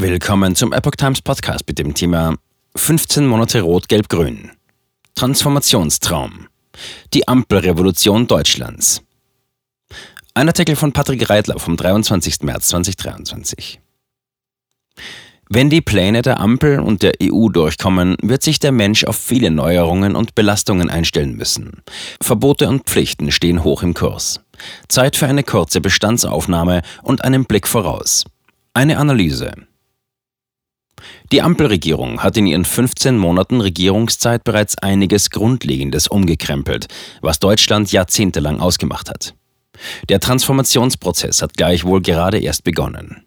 Willkommen zum Epoch Times Podcast mit dem Thema 15 Monate Rot-Gelb-Grün. Transformationstraum. Die Ampelrevolution Deutschlands. Ein Artikel von Patrick Reitler vom 23. März 2023. Wenn die Pläne der Ampel und der EU durchkommen, wird sich der Mensch auf viele Neuerungen und Belastungen einstellen müssen. Verbote und Pflichten stehen hoch im Kurs. Zeit für eine kurze Bestandsaufnahme und einen Blick voraus. Eine Analyse. Die Ampelregierung hat in ihren 15 Monaten Regierungszeit bereits einiges Grundlegendes umgekrempelt, was Deutschland jahrzehntelang ausgemacht hat. Der Transformationsprozess hat gleichwohl gerade erst begonnen.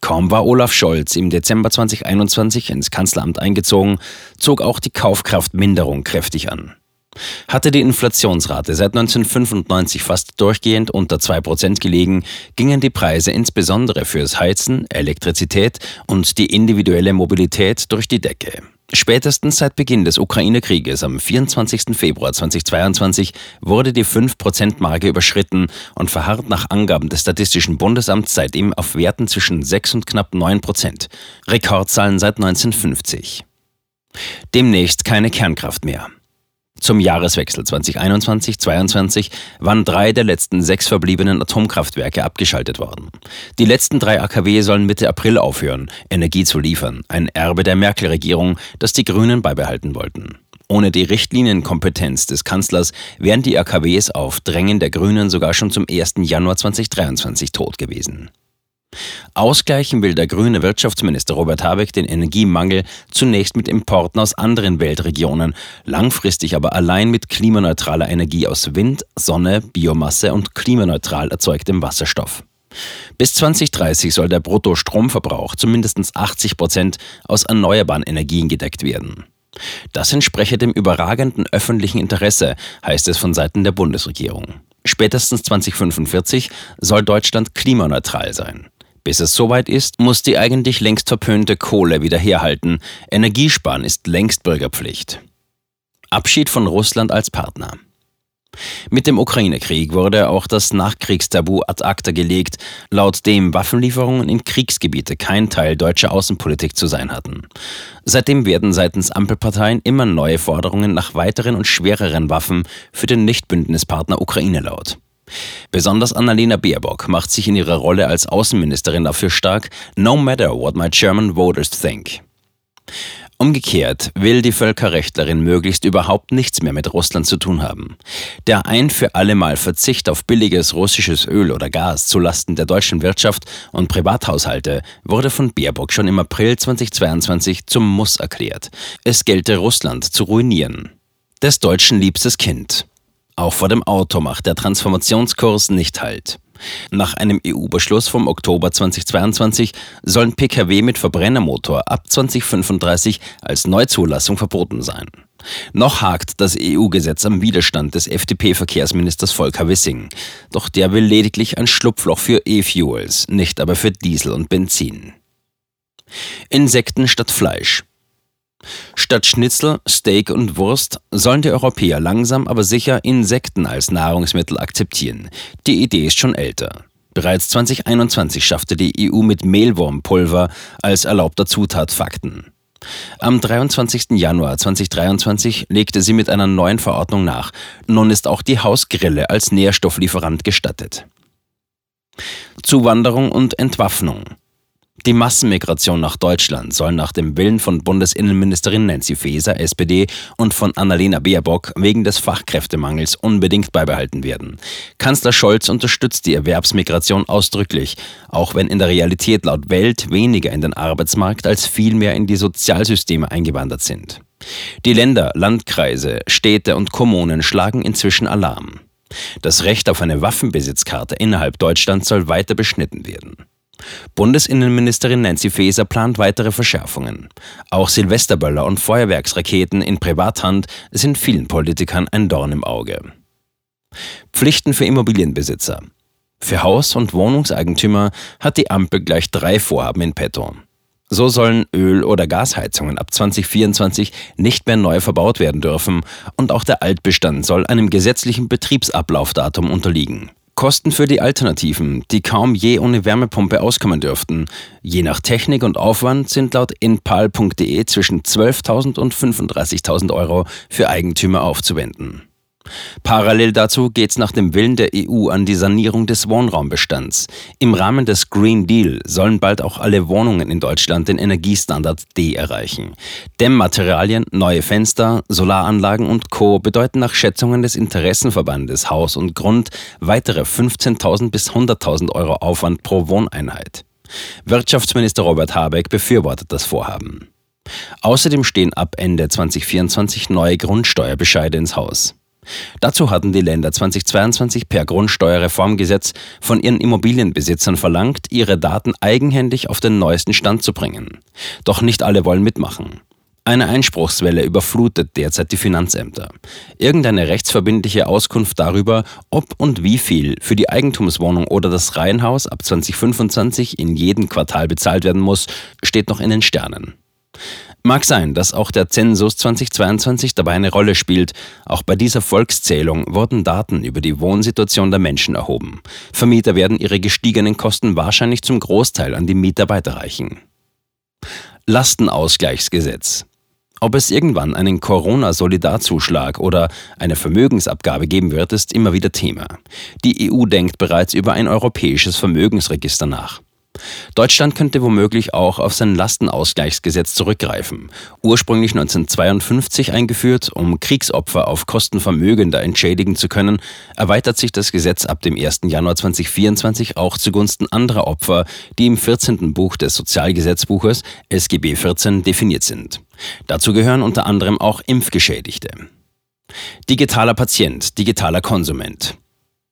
Kaum war Olaf Scholz im Dezember 2021 ins Kanzleramt eingezogen, zog auch die Kaufkraftminderung kräftig an. Hatte die Inflationsrate seit 1995 fast durchgehend unter 2% gelegen, gingen die Preise insbesondere fürs Heizen, Elektrizität und die individuelle Mobilität durch die Decke. Spätestens seit Beginn des Ukraine-Krieges am 24. Februar 2022 wurde die 5%-Marke überschritten und verharrt nach Angaben des Statistischen Bundesamts seitdem auf Werten zwischen 6 und knapp 9%. Rekordzahlen seit 1950. Demnächst keine Kernkraft mehr. Zum Jahreswechsel 2021-22 waren drei der letzten sechs verbliebenen Atomkraftwerke abgeschaltet worden. Die letzten drei AKW sollen Mitte April aufhören, Energie zu liefern, ein Erbe der Merkel-Regierung, das die Grünen beibehalten wollten. Ohne die Richtlinienkompetenz des Kanzlers wären die AKWs auf Drängen der Grünen sogar schon zum 1. Januar 2023 tot gewesen. Ausgleichen will der grüne Wirtschaftsminister Robert Habeck den Energiemangel zunächst mit Importen aus anderen Weltregionen, langfristig aber allein mit klimaneutraler Energie aus Wind, Sonne, Biomasse und klimaneutral erzeugtem Wasserstoff. Bis 2030 soll der Bruttostromverbrauch zu mindestens 80 Prozent aus erneuerbaren Energien gedeckt werden. Das entspreche dem überragenden öffentlichen Interesse, heißt es von Seiten der Bundesregierung. Spätestens 2045 soll Deutschland klimaneutral sein. Bis es soweit ist, muss die eigentlich längst verpönte Kohle wieder herhalten. Energiesparen ist längst Bürgerpflicht. Abschied von Russland als Partner. Mit dem Ukraine-Krieg wurde auch das Nachkriegstabu ad acta gelegt, laut dem Waffenlieferungen in Kriegsgebiete kein Teil deutscher Außenpolitik zu sein hatten. Seitdem werden seitens Ampelparteien immer neue Forderungen nach weiteren und schwereren Waffen für den Nichtbündnispartner Ukraine laut. Besonders Annalena Baerbock macht sich in ihrer Rolle als Außenministerin dafür stark, no matter what my German voters think. Umgekehrt will die Völkerrechtlerin möglichst überhaupt nichts mehr mit Russland zu tun haben. Der ein für allemal Verzicht auf billiges russisches Öl oder Gas zulasten der deutschen Wirtschaft und Privathaushalte wurde von Baerbock schon im April 2022 zum Muss erklärt. Es gelte Russland zu ruinieren. Des Deutschen liebstes Kind. Auch vor dem Auto macht der Transformationskurs nicht Halt. Nach einem EU-Beschluss vom Oktober 2022 sollen Pkw mit Verbrennermotor ab 2035 als Neuzulassung verboten sein. Noch hakt das EU-Gesetz am Widerstand des FDP-Verkehrsministers Volker Wissing. Doch der will lediglich ein Schlupfloch für E-Fuels, nicht aber für Diesel und Benzin. Insekten statt Fleisch. Statt Schnitzel, Steak und Wurst sollen die Europäer langsam aber sicher Insekten als Nahrungsmittel akzeptieren. Die Idee ist schon älter. Bereits 2021 schaffte die EU mit Mehlwurmpulver als erlaubter Zutat Fakten. Am 23. Januar 2023 legte sie mit einer neuen Verordnung nach. Nun ist auch die Hausgrille als Nährstofflieferant gestattet. Zuwanderung und Entwaffnung. Die Massenmigration nach Deutschland soll nach dem Willen von Bundesinnenministerin Nancy Faeser, SPD, und von Annalena Baerbock wegen des Fachkräftemangels unbedingt beibehalten werden. Kanzler Scholz unterstützt die Erwerbsmigration ausdrücklich, auch wenn in der Realität laut Welt weniger in den Arbeitsmarkt als vielmehr in die Sozialsysteme eingewandert sind. Die Länder, Landkreise, Städte und Kommunen schlagen inzwischen Alarm. Das Recht auf eine Waffenbesitzkarte innerhalb Deutschlands soll weiter beschnitten werden. Bundesinnenministerin Nancy Faeser plant weitere Verschärfungen. Auch Silvesterböller und Feuerwerksraketen in Privathand sind vielen Politikern ein Dorn im Auge. Pflichten für Immobilienbesitzer. Für Haus- und Wohnungseigentümer hat die Ampel gleich drei Vorhaben in petto. So sollen Öl- oder Gasheizungen ab 2024 nicht mehr neu verbaut werden dürfen und auch der Altbestand soll einem gesetzlichen Betriebsablaufdatum unterliegen. Kosten für die Alternativen, die kaum je ohne Wärmepumpe auskommen dürften. Je nach Technik und Aufwand sind laut inpal.de zwischen 12.000 und 35.000 Euro für Eigentümer aufzuwenden. Parallel dazu geht es nach dem Willen der EU an die Sanierung des Wohnraumbestands. Im Rahmen des Green Deal sollen bald auch alle Wohnungen in Deutschland den Energiestandard D erreichen. Dämmmaterialien, neue Fenster, Solaranlagen und Co. bedeuten nach Schätzungen des Interessenverbandes Haus und Grund weitere 15.000 bis 100.000 Euro Aufwand pro Wohneinheit. Wirtschaftsminister Robert Habeck befürwortet das Vorhaben. Außerdem stehen ab Ende 2024 neue Grundsteuerbescheide ins Haus. Dazu hatten die Länder 2022 per Grundsteuerreformgesetz von ihren Immobilienbesitzern verlangt, ihre Daten eigenhändig auf den neuesten Stand zu bringen. Doch nicht alle wollen mitmachen. Eine Einspruchswelle überflutet derzeit die Finanzämter. Irgendeine rechtsverbindliche Auskunft darüber, ob und wie viel für die Eigentumswohnung oder das Reihenhaus ab 2025 in jedem Quartal bezahlt werden muss, steht noch in den Sternen. Mag sein, dass auch der Zensus 2022 dabei eine Rolle spielt. Auch bei dieser Volkszählung wurden Daten über die Wohnsituation der Menschen erhoben. Vermieter werden ihre gestiegenen Kosten wahrscheinlich zum Großteil an die Mieter weiterreichen. Lastenausgleichsgesetz. Ob es irgendwann einen Corona-Solidarzuschlag oder eine Vermögensabgabe geben wird, ist immer wieder Thema. Die EU denkt bereits über ein europäisches Vermögensregister nach. Deutschland könnte womöglich auch auf sein Lastenausgleichsgesetz zurückgreifen. Ursprünglich 1952 eingeführt, um Kriegsopfer auf Kosten Vermögender entschädigen zu können, erweitert sich das Gesetz ab dem 1. Januar 2024 auch zugunsten anderer Opfer, die im 14. Buch des Sozialgesetzbuches SGB 14 definiert sind. Dazu gehören unter anderem auch Impfgeschädigte. Digitaler Patient, digitaler Konsument.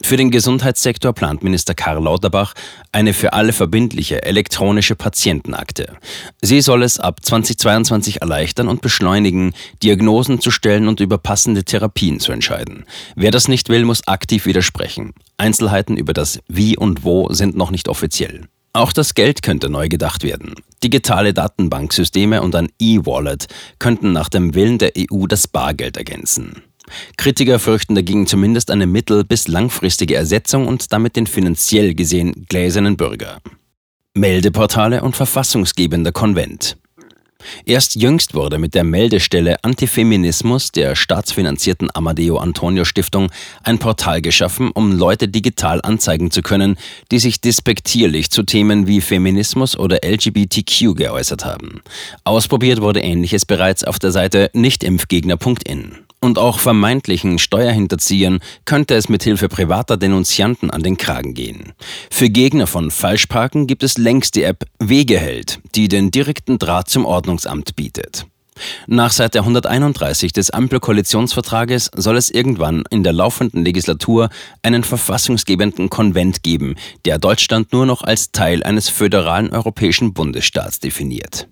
Für den Gesundheitssektor plant Minister Karl Lauterbach eine für alle verbindliche elektronische Patientenakte. Sie soll es ab 2022 erleichtern und beschleunigen, Diagnosen zu stellen und über passende Therapien zu entscheiden. Wer das nicht will, muss aktiv widersprechen. Einzelheiten über das Wie und Wo sind noch nicht offiziell. Auch das Geld könnte neu gedacht werden. Digitale Datenbanksysteme und ein E-Wallet könnten nach dem Willen der EU das Bargeld ergänzen. Kritiker fürchten dagegen zumindest eine mittel- bis langfristige Ersetzung und damit den finanziell gesehen gläsernen Bürger. Meldeportale und verfassungsgebender Konvent. Erst jüngst wurde mit der Meldestelle Antifeminismus der staatsfinanzierten Amadeo Antonio Stiftung ein Portal geschaffen, um Leute digital anzeigen zu können, die sich despektierlich zu Themen wie Feminismus oder LGBTQ geäußert haben. Ausprobiert wurde ähnliches bereits auf der Seite nichtimpfgegner.in und auch vermeintlichen Steuerhinterziehern könnte es mithilfe privater Denunzianten an den Kragen gehen. Für Gegner von Falschparken gibt es längst die App Wegeheld, die den direkten Draht zum Ordnungsamt bietet. Nach Seite 131 des Ampelkoalitionsvertrages soll es irgendwann in der laufenden Legislatur einen verfassungsgebenden Konvent geben, der Deutschland nur noch als Teil eines föderalen europäischen Bundesstaats definiert.